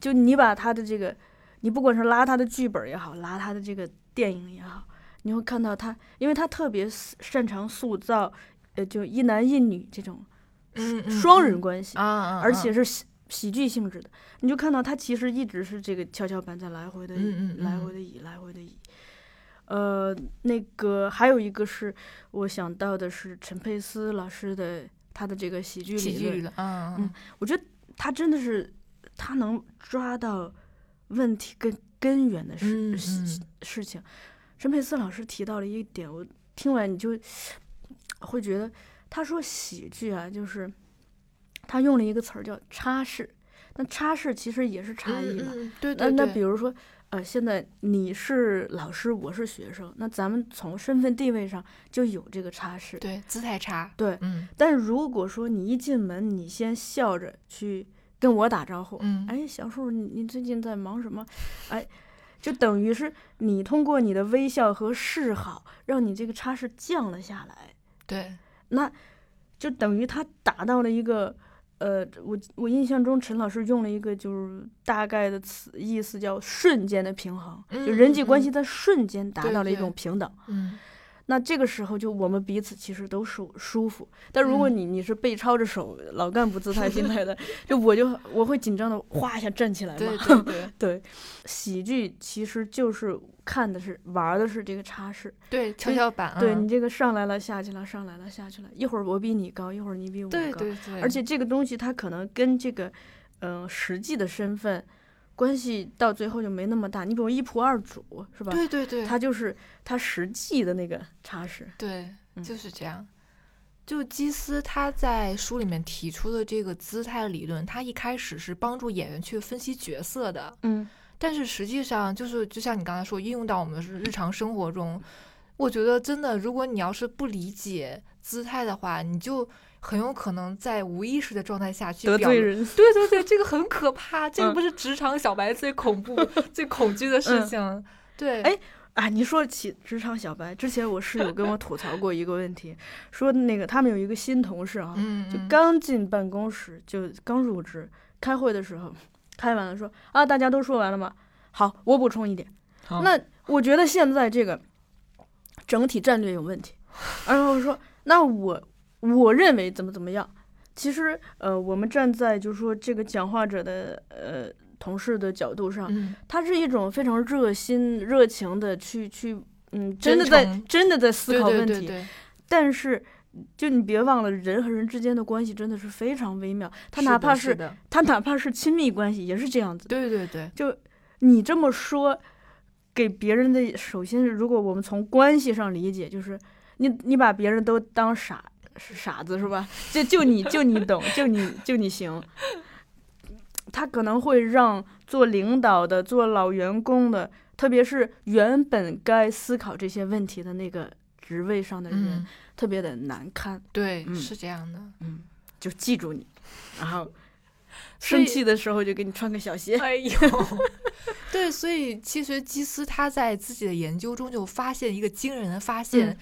就你把他的这个，你不管是拉他的剧本也好，拉他的这个电影也好，你会看到他，因为他特别擅擅长塑造，呃，就一男一女这种双人关系，而且是喜喜剧性质的，你就看到他其实一直是这个跷跷板在来回的，嗯嗯嗯来回的移，来回的移。呃，那个还有一个是我想到的是陈佩斯老师的他的这个喜剧理论喜剧的，嗯嗯我觉得他真的是他能抓到问题根根源的事、嗯事情。陈佩斯老师提到了一点，我听完你就会觉得，他说喜剧啊，就是他用了一个词儿叫差事，那差事其实也是差异嘛。嗯嗯对那对对，那比如说，呃，现在你是老师，我是学生，那咱们从身份地位上就有这个差势。对姿态差，对，嗯但如果说你一进门，你先笑着去跟我打招呼，嗯哎，小树，你你最近在忙什么？哎，就等于是你通过你的微笑和示好，让你这个差势降了下来，对，那就等于他达到了一个。呃，我我印象中陈老师用了一个就是大概的词意思叫瞬间的平衡，就嗯人际关系在瞬间达到了一种平等。嗯那这个时候就我们彼此其实都舒舒服，但如果嗯。你你是被抄着手老干部姿态心态的，就我就我会紧张的哗一下站起来对 嘛。对对对，喜剧其实就是看的是玩的是这个差势，对跷跷板，啊对你这个上来了下去了，上来了下去了，一会儿我比你高，一会儿你比我高，对对对，而且这个东西它可能跟这个嗯、呃实际的身份关系到最后就没那么大。你比如一仆二主是吧？对对对，他就是他实际的那个差势。对，嗯就是这样。就基斯他在书里面提出的这个姿态理论，他一开始是帮助演员去分析角色的，嗯但是实际上就是就像你刚才说，应用到我们日常生活中，我觉得真的，如果你要是不理解姿态的话，你就很有可能在无意识的状态下去表。得罪人。对对对，这个很可怕，这个嗯不是职场小白最恐怖、最恐惧的事嗯情。对，哎啊，你说起职场小白，之前我室友跟我吐槽过一个问题，说那个他们有一个新同事啊，嗯，就嗯刚进办公室，就刚入职，开会的时候，开完了说啊，大家都说完了吗？好，我补充一点，那我觉得现在这个整体战略有问题，然后说那我我认为怎么怎么样，其实呃，我们站在就是说这个讲话者的呃同事的角度上，嗯，他是一种非常热心、热情的去去，嗯，真的在真的在思考问题。对对对，但是，就你别忘了，人和人之间的关系真的是非常微妙。他哪怕是他哪怕是亲密关系，也是这样子。对对对，就你这么说，给别人的，首先如果我们从关系上理解，就是你你把别人都当傻傻子是吧？就就你就你懂，就你就你行。他可能会让做领导的、做老员工的，特别是原本该思考这些问题的那个职位上的人，嗯，特别的难堪。对，嗯是这样的。嗯，就记住你，然后生气的时候就给你穿个小鞋。哎呦，对，所以其实基斯他在自己的研究中就发现一个惊人的发现，嗯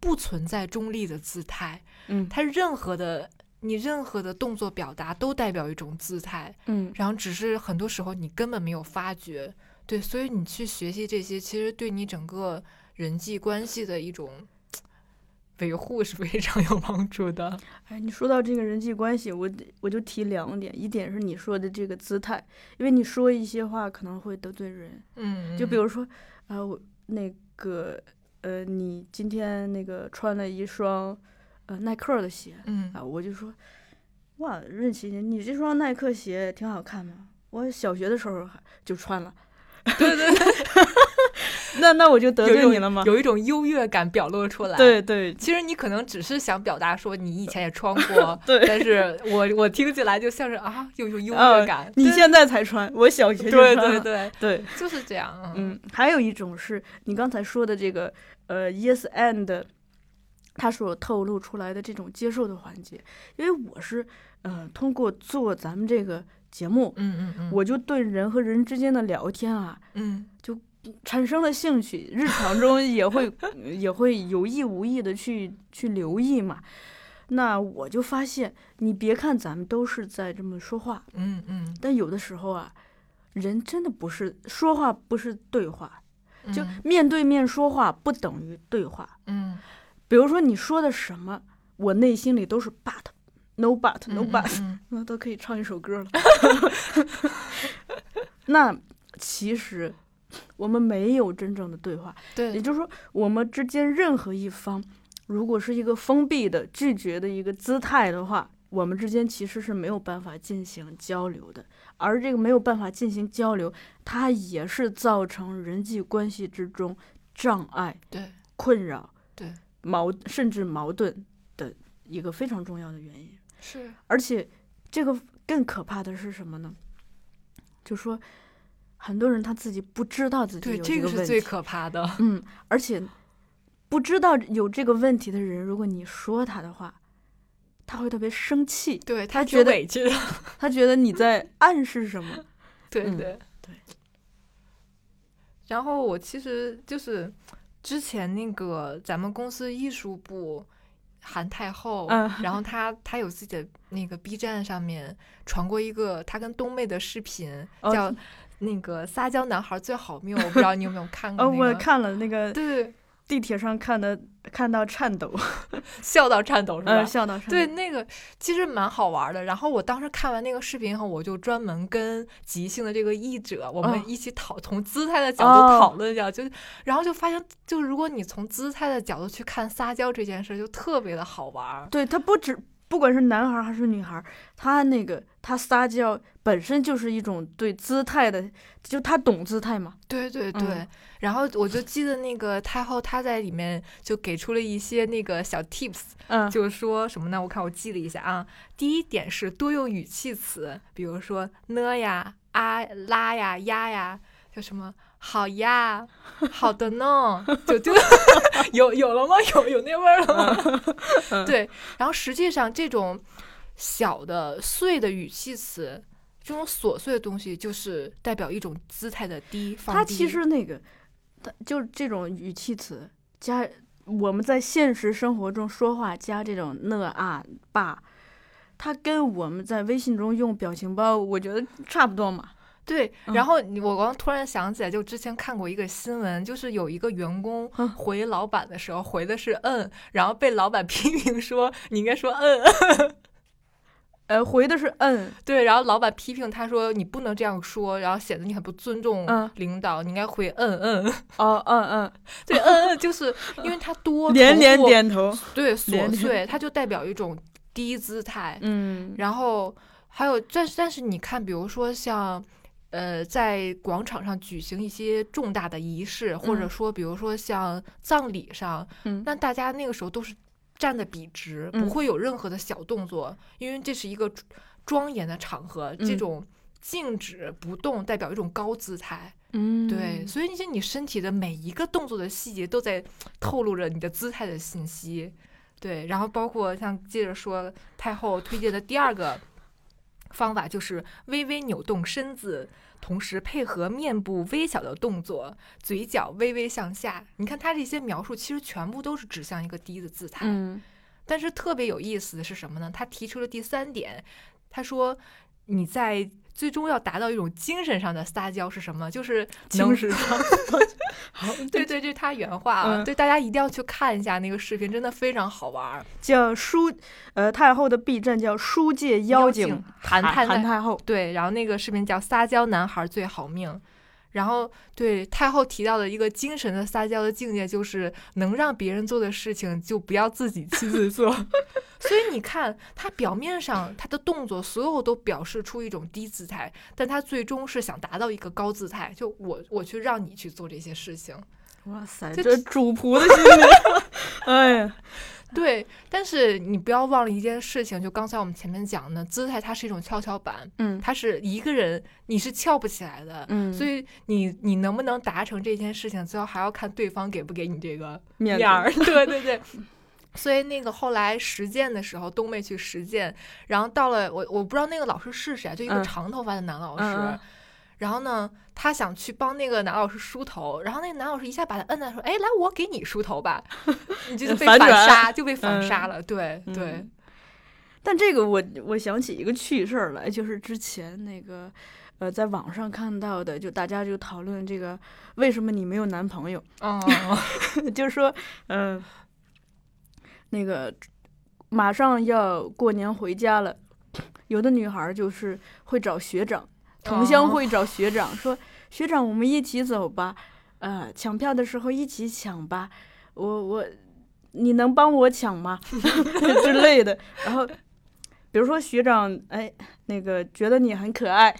不存在中立的姿态，嗯。它任何的你任何的动作表达都代表一种姿态，嗯。然后只是很多时候你根本没有发觉。对，所以你去学习这些，其实对你整个人际关系的一种 维护是非常有帮助的。哎，你说到这个人际关系，我我就提两点，一点是你说的这个姿态，因为你说一些话可能会得罪人，嗯，就比如说，啊、我那个呃，你今天那个穿了一双呃耐克的鞋嗯。啊，我就说，哇，任琪，你这双耐克鞋挺好看嘛，我小学的时候还就穿了，对 对对，那那我就得罪你了吗？有一种优越感表露出来。对对其实你可能只是想表达说你以前也穿过，对但是我我听起来就像是啊，有一种优啊越感。对你现在才穿，我小学就对穿了对对，对，就是这样。嗯嗯，还有一种是你刚才说的这个呃，yes and，他所透露出来的这种接受的环节，因为我是呃通过做咱们这个节目，嗯嗯嗯，我就对人和人之间的聊天啊嗯产生了兴趣，日常中也会 也会有意无意的去去留意嘛。那我就发现，你别看咱们都是在这么说话，嗯嗯，但有的时候啊，人真的不是说话不是对话，就嗯面对面说话不等于对话。嗯比如说你说的什么，我内心里都是 but，no but no 嗯 but，嗯那都可以唱一首歌了。那其实我们没有真正的对话，对也就是说，我们之间任何一方如果是一个封闭的、拒绝的一个姿态的话，我们之间其实是没有办法进行交流的。而这个没有办法进行交流，它也是造成人际关系之中障碍、对困扰、对矛甚至矛盾的一个非常重要的原因。是，而且这个更可怕的是什么呢？就说很多人他自己不知道自己对有这个是最个问题，可怕的。嗯，而且不知道有这个问题的人，如果你说他的话，他会特别生气，对他觉得委屈的，他觉得你在暗示什么。嗯对对对。然后我其实就是之前那个咱们公司艺术部韩太后，嗯然后她她有自己的那个 B 站上面传过一个她跟冬妹的视频，哦叫那个撒娇男孩最好命，我不知道你有没有看过、哦，那个？我看了那个对，地铁上看的，看到颤抖，笑到颤抖 是吧？嗯，笑到颤抖。对，那个其实蛮好玩的。然后我当时看完那个视频后，我就专门跟即兴的这个译者，我们哦一起讨从姿态的角度哦讨论一下，就然后就发现，就如果你从姿态的角度去看撒娇这件事，就特别的好玩。对他不止不管是男孩儿还是女孩儿，他那个他撒娇本身就是一种对姿态的，就他懂姿态嘛。对对对。嗯然后我就记得那个太后她在里面就给出了一些那个小 tips，嗯，就是说什么呢？我看我记了一下啊。第一点是多用语气词，比如说呢呀、啊、啦呀、呀呀，叫什么好呀、好的呢，就就 有有了吗？有有那味儿了吗？嗯 对。然后实际上这种小的碎的语气词。这种琐碎的东西，就是代表一种姿态的低放低。他其实那个，他就是这种语气词加我们在现实生活中说话加这种呢啊爸，它跟我们在微信中用表情包，我觉得差不多嘛。对，嗯然后你我刚突然想起来，就之前看过一个新闻，就是有一个员工嗯回老板的时候回的是嗯，然后被老板 批评说你应该说嗯，呃，回的是嗯，对，然后老板批评他说你不能这样说，然后显得你很不尊重嗯领导，你应该回嗯嗯，哦嗯嗯，对嗯嗯，就是因为他多连连，点头，对琐碎，它就代表一种低姿态，嗯，然后还有，但是但是你看，比如说像，呃，在广场上举行一些重大的仪式，或者嗯。说，比如说像葬礼上，嗯。那大家那个时候都是站的笔直，嗯不会有任何的小动作，因为这是一个庄严的场合，这嗯种静止不动代表一种高姿态。嗯，对，所以你你身体的每一个动作的细节都在透露着你的姿态的信息。对，然后包括像接着说太后推荐的第二个方法就是微微扭动身子，同时配合面部微小的动作，嘴角微微向下。你看他这些描述，其实全部都是指向一个低的姿态。嗯但是特别有意思的是什么呢？他提出了第三点，他说你在最终要达到一种精神上的撒娇是什么？就是能精神上，好，对对，这是他原话啊。嗯对，大家一定要去看一下那个视频，真的非常好玩儿。叫书，呃，太后的 B 站叫书界妖精韩太后，对，然后那个视频叫《撒娇男孩最好命》。然后，对太后提到的一个精神的撒娇的境界，就是能让别人做的事情，就不要自己亲自做。所以你看，他表面上他的动作，所有都表示出一种低姿态，但他最终是想达到一个高姿态，就我我去让你去做这些事情。哇塞，这这主仆的心理，哎呀，对，但是你不要忘了一件事情，就刚才我们前面讲的，姿态它是一种跷跷板，嗯它是一个人你是翘不起来的，嗯，所以你你能不能达成这件事情，最后还要看对方给不给你这个面面儿。对对对。所以那个后来实践的时候，冬妹去实践，然后到了我我不知道那个老师是谁啊，就一个嗯长头发的男老师。嗯嗯然后呢，他想去帮那个男老师梳头，然后那个男老师一下把他摁在说：“哎，来，我给你梳头吧。”你就是被反杀，就被反嗯杀了。对对嗯，但这个我我想起一个趣事儿来，就是之前那个呃在网上看到的，就大家就讨论这个为什么你没有男朋友，哦，就是说嗯、呃那个马上要过年回家了，有的女孩儿就是会找学长，同乡会找学长、说：“学长，我们一起走吧，呃，抢票的时候一起抢吧，我我你能帮我抢吗？之类的。”然后比如说学长，哎，那个觉得你很可爱，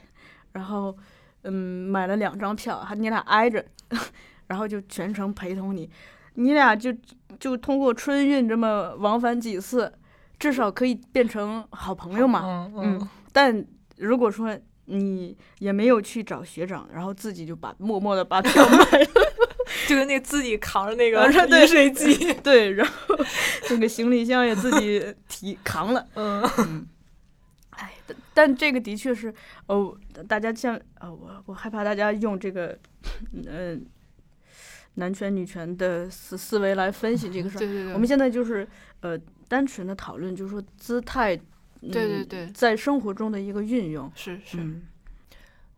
然后嗯买了两张票，还你俩挨着，然后就全程陪同你，你俩就就通过春运这么往返几次，至少可以变成好朋友嘛。嗯嗯，但如果说你也没有去找学长，然后自己就把默默的把票买了，就是那自己扛着那个饮水机，对，然后那个行李箱也自己 提扛了，嗯。嗯，哎，但但这个的确是，哦，大家像呃，我我害怕大家用这个，嗯、男权女权的思思维来分析这个事儿。对对对，我们现在就是呃，单纯的讨论，就是说姿态，嗯、对对对在生活中的一个运用。是是。嗯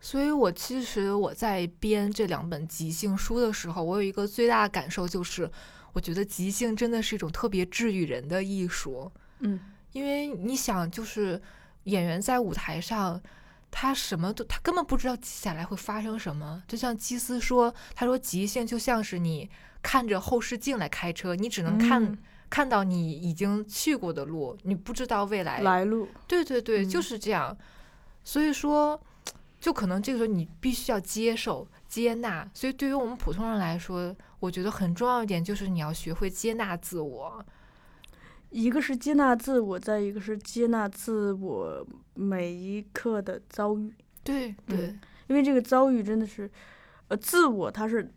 所以我其实我在编这两本即兴书的时候，我有一个最大的感受就是，我觉得即兴真的是一种特别治愈人的艺术。嗯因为你想，就是演员在舞台上，他什么都他根本不知道接下来会发生什么。就像基斯说，他说即兴就像是你看着后视镜来开车，你只能看、嗯看到你已经去过的路，你不知道未来来路，对对对，就嗯是这样。所以说，就可能这个时候你必须要接受、接纳。所以对于我们普通人来说，我觉得很重要一点就是你要学会接纳自我。一个是接纳自我，再一个是接纳自我每一刻的遭遇。对对、嗯因为这个遭遇真的是，呃，自我它是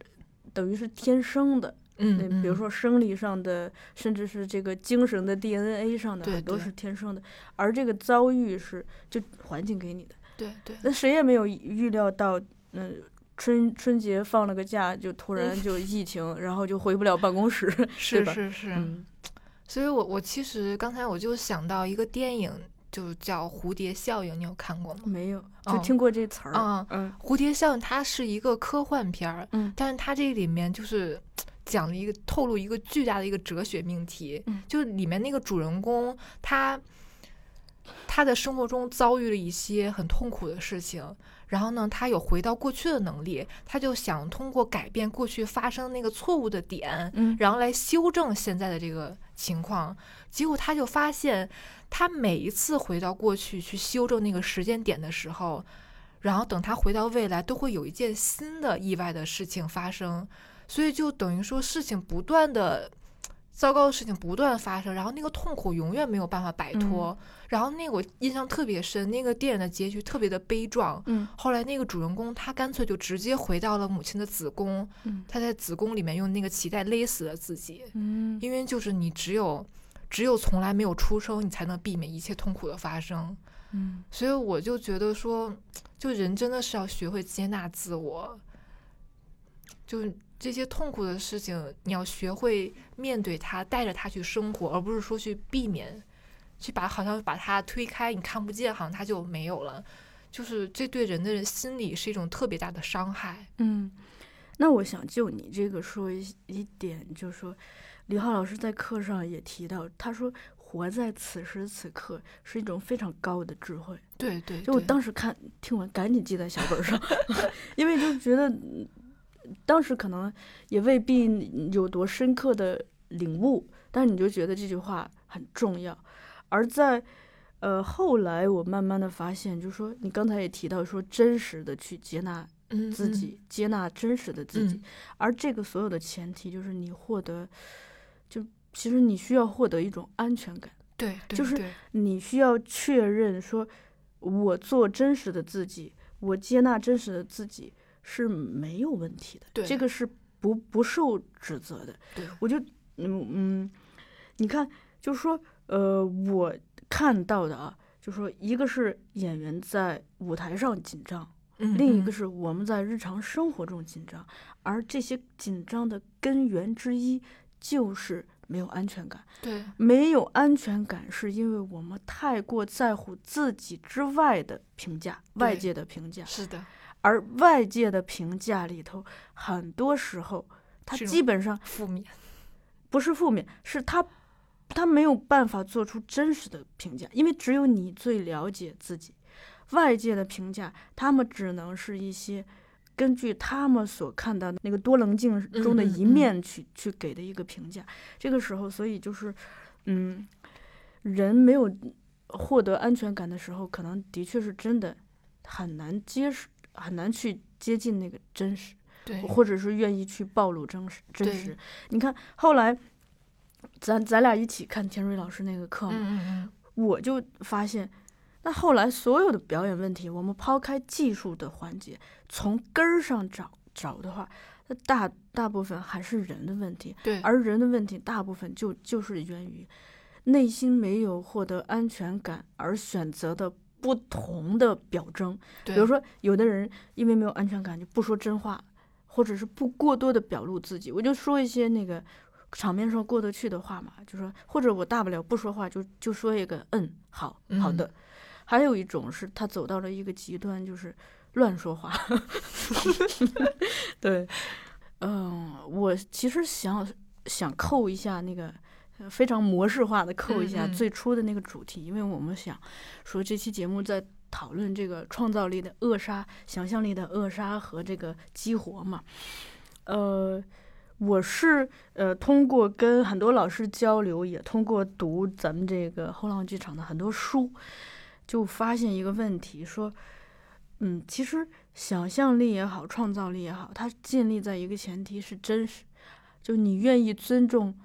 等于是天生的，嗯，那比如嗯。说生理上的，甚至是这个精神的 DNA 上的，对很多是天生的，而这个遭遇是就环境给你的，对对。那谁也没有预料到，嗯、春春节放了个假，就突然。就疫情，然后就回不了办公室，是吧？是是。嗯。所以我我其实刚才我就想到一个电影，就叫《蝴蝶效应》，你有看过吗？没有，就哦听过这词儿，啊嗯蝴蝶效应它是一个科幻片儿，嗯。但是它这里面就是讲了一个透露一个巨大的一个哲学命题，嗯就是里面那个主人公他他的生活中遭遇了一些很痛苦的事情，然后呢，他有回到过去的能力，他就想通过改变过去发生那个错误的点，嗯然后来修正现在的这个情况。结果他就发现，他每一次回到过去去修正那个时间点的时候，然后等他回到未来，都会有一件新的意外的事情发生，所以就等于说事情不断的。糟糕的事情不断发生，然后那个痛苦永远没有办法摆脱。然后那个我印象特别深，那个电影的结局特别的悲壮。嗯后来那个主人公他干脆就直接回到了母亲的子宫，嗯他在子宫里面用那个脐带勒死了自己，嗯因为就是你只有只有从来没有出生，你才能避免一切痛苦的发生。嗯所以我就觉得说，就人真的是要学会接纳自我，就这些痛苦的事情，你要学会面对它，带着它去生活，而不是说去避免，去把好像把它推开，你看不见，好像它就没有了。就是这对人的心理是一种特别大的伤害。嗯，那我想就你这个说一一点，就是说，李浩老师在课上也提到，他说活在此时此刻是一种非常高的智慧。对对，就我当时看听完，赶紧记在小本上，因为就觉得嗯当时可能也未必有多深刻的领悟，但你就觉得这句话很重要。而在呃后来，我慢慢的发现，就是说你刚才也提到说，真实的去接纳嗯嗯自己，接纳真实的自己，嗯而这个所有的前提就是你获得，就其实你需要获得一种安全感。对，对就是你需要确认说，我做真实的自己，我接纳真实的自己是没有问题的，对这个是不不受指责的。对我就嗯嗯，你看，就是说，呃，我看到的啊，就是说，一个是演员在舞台上紧张，另一个是我们在日常生活中紧张，而这些紧张的根源之一就是没有安全感。对没有安全感，是因为我们太过在乎自己之外的评价，外界的评价，是的，而外界的评价里头，很多时候他基本上负面不是负面，是他他没有办法做出真实的评价，因为只有你最了解自己。外界的评价，他们只能是一些根据他们所看到的那个多棱镜中的一嗯嗯嗯面去、去给的一个评价。这个时候，所以就是，嗯，人没有获得安全感的时候，可能的确是真的很难接受，很难去接近那个真实。对或者是愿意去暴露真实真实。你看后来，咱咱俩一起看田蕊老师那个课嘛，嗯嗯我就发现，那后来所有的表演问题，我们抛开技术的环节，从根儿上找找的话，那大大部分还是人的问题，对，而人的问题大部分就就是源于内心没有获得安全感而选择的。不同的表征，比比如说，有的人因为没有安全感就不说真话，或者是不过多的表露自己，我就说一些那个场面上过得去的话嘛，就说或者我大不了不说话，就就说一个嗯好好的。还有一种是他走到了一个极端，就是乱说话。对，嗯，我其实想想扣一下那个。呃非常模式化的扣一下最初的那个主题，因为我们想说这期节目在讨论这个创造力的扼杀、想象力的扼杀和这个激活嘛。呃，我是呃通过跟很多老师交流，也通过读咱们这个后浪剧场的很多书，就发现一个问题，说，嗯，其实想象力也好，创造力也好，它建立在一个前提是真实，就你愿意尊重。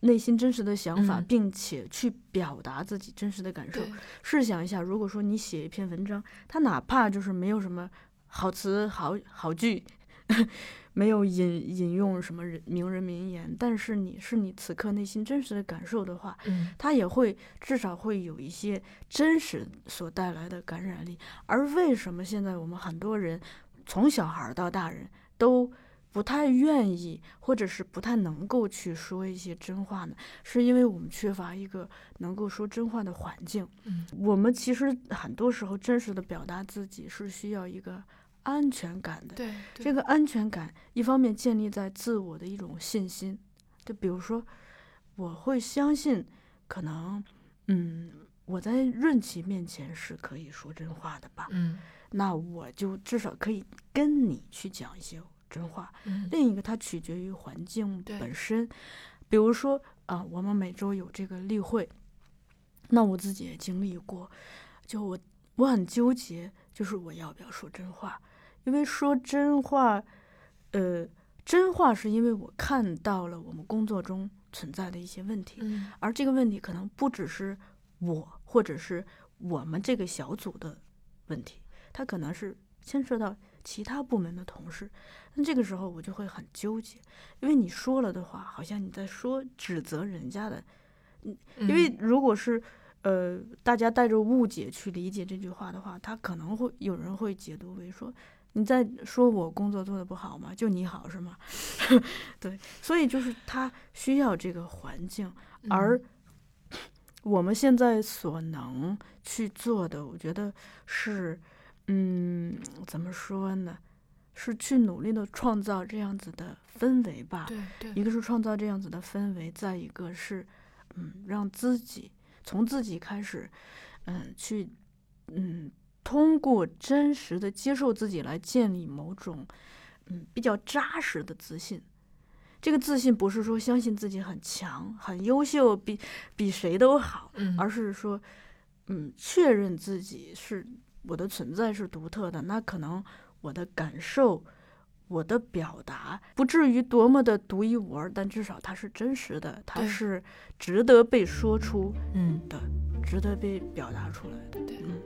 内心真实的想法，嗯并且去表达自己真实的感受。试想一下，如果说你写一篇文章，它哪怕就是没有什么好词好好句，没有引引用什么人名人名言，但是你是你此刻内心真实的感受的话，嗯它也会至少会有一些真实所带来的感染力。而为什么现在我们很多人从小孩到大人都不太愿意，或者是不太能够去说一些真话呢？是因为我们缺乏一个能够说真话的环境。嗯我们其实很多时候真实的表达自己是需要一个安全感的。对这个安全感，一方面建立在自我的一种信心，就比如说，我会相信，可能，嗯，我在润琪面前是可以说真话的吧，嗯那我就至少可以跟你去讲一些真话。嗯。另一个，它取决于环境本身，比如说啊、我们每周有这个例会，那我自己也经历过，就我我很纠结，就是我要不要说真话，因为说真话，呃，真话是因为我看到了我们工作中存在的一些问题，嗯。而这个问题可能不只是我或者是我们这个小组的问题，它可能是牵涉到其他部门的同事。那这个时候我就会很纠结，因为你说了的话，好像你在说指责人家的，嗯因为如果是呃大家带着误解去理解这句话的话，他可能会有人会解读为说你在说我工作做得不好吗？就你好是吗？对，所以就是他需要这个环境，嗯而我们现在所能去做的，我觉得是，嗯，怎么说呢？是去努力的创造这样子的氛围吧。对对一个是创造这样子的氛围，再一个是，嗯，让自己从自己开始，嗯，去，嗯，通过真实的接受自己来建立某种，嗯，比较扎实的自信。这个自信不是说相信自己很强、很优秀，比比谁都好，嗯而是说，嗯，确认自己是我的存在是独特的，那可能我的感受、我的表达不至于多么的独一无二，但至少它是真实的，它是值得被说出嗯的，值得被表达出来的。对嗯。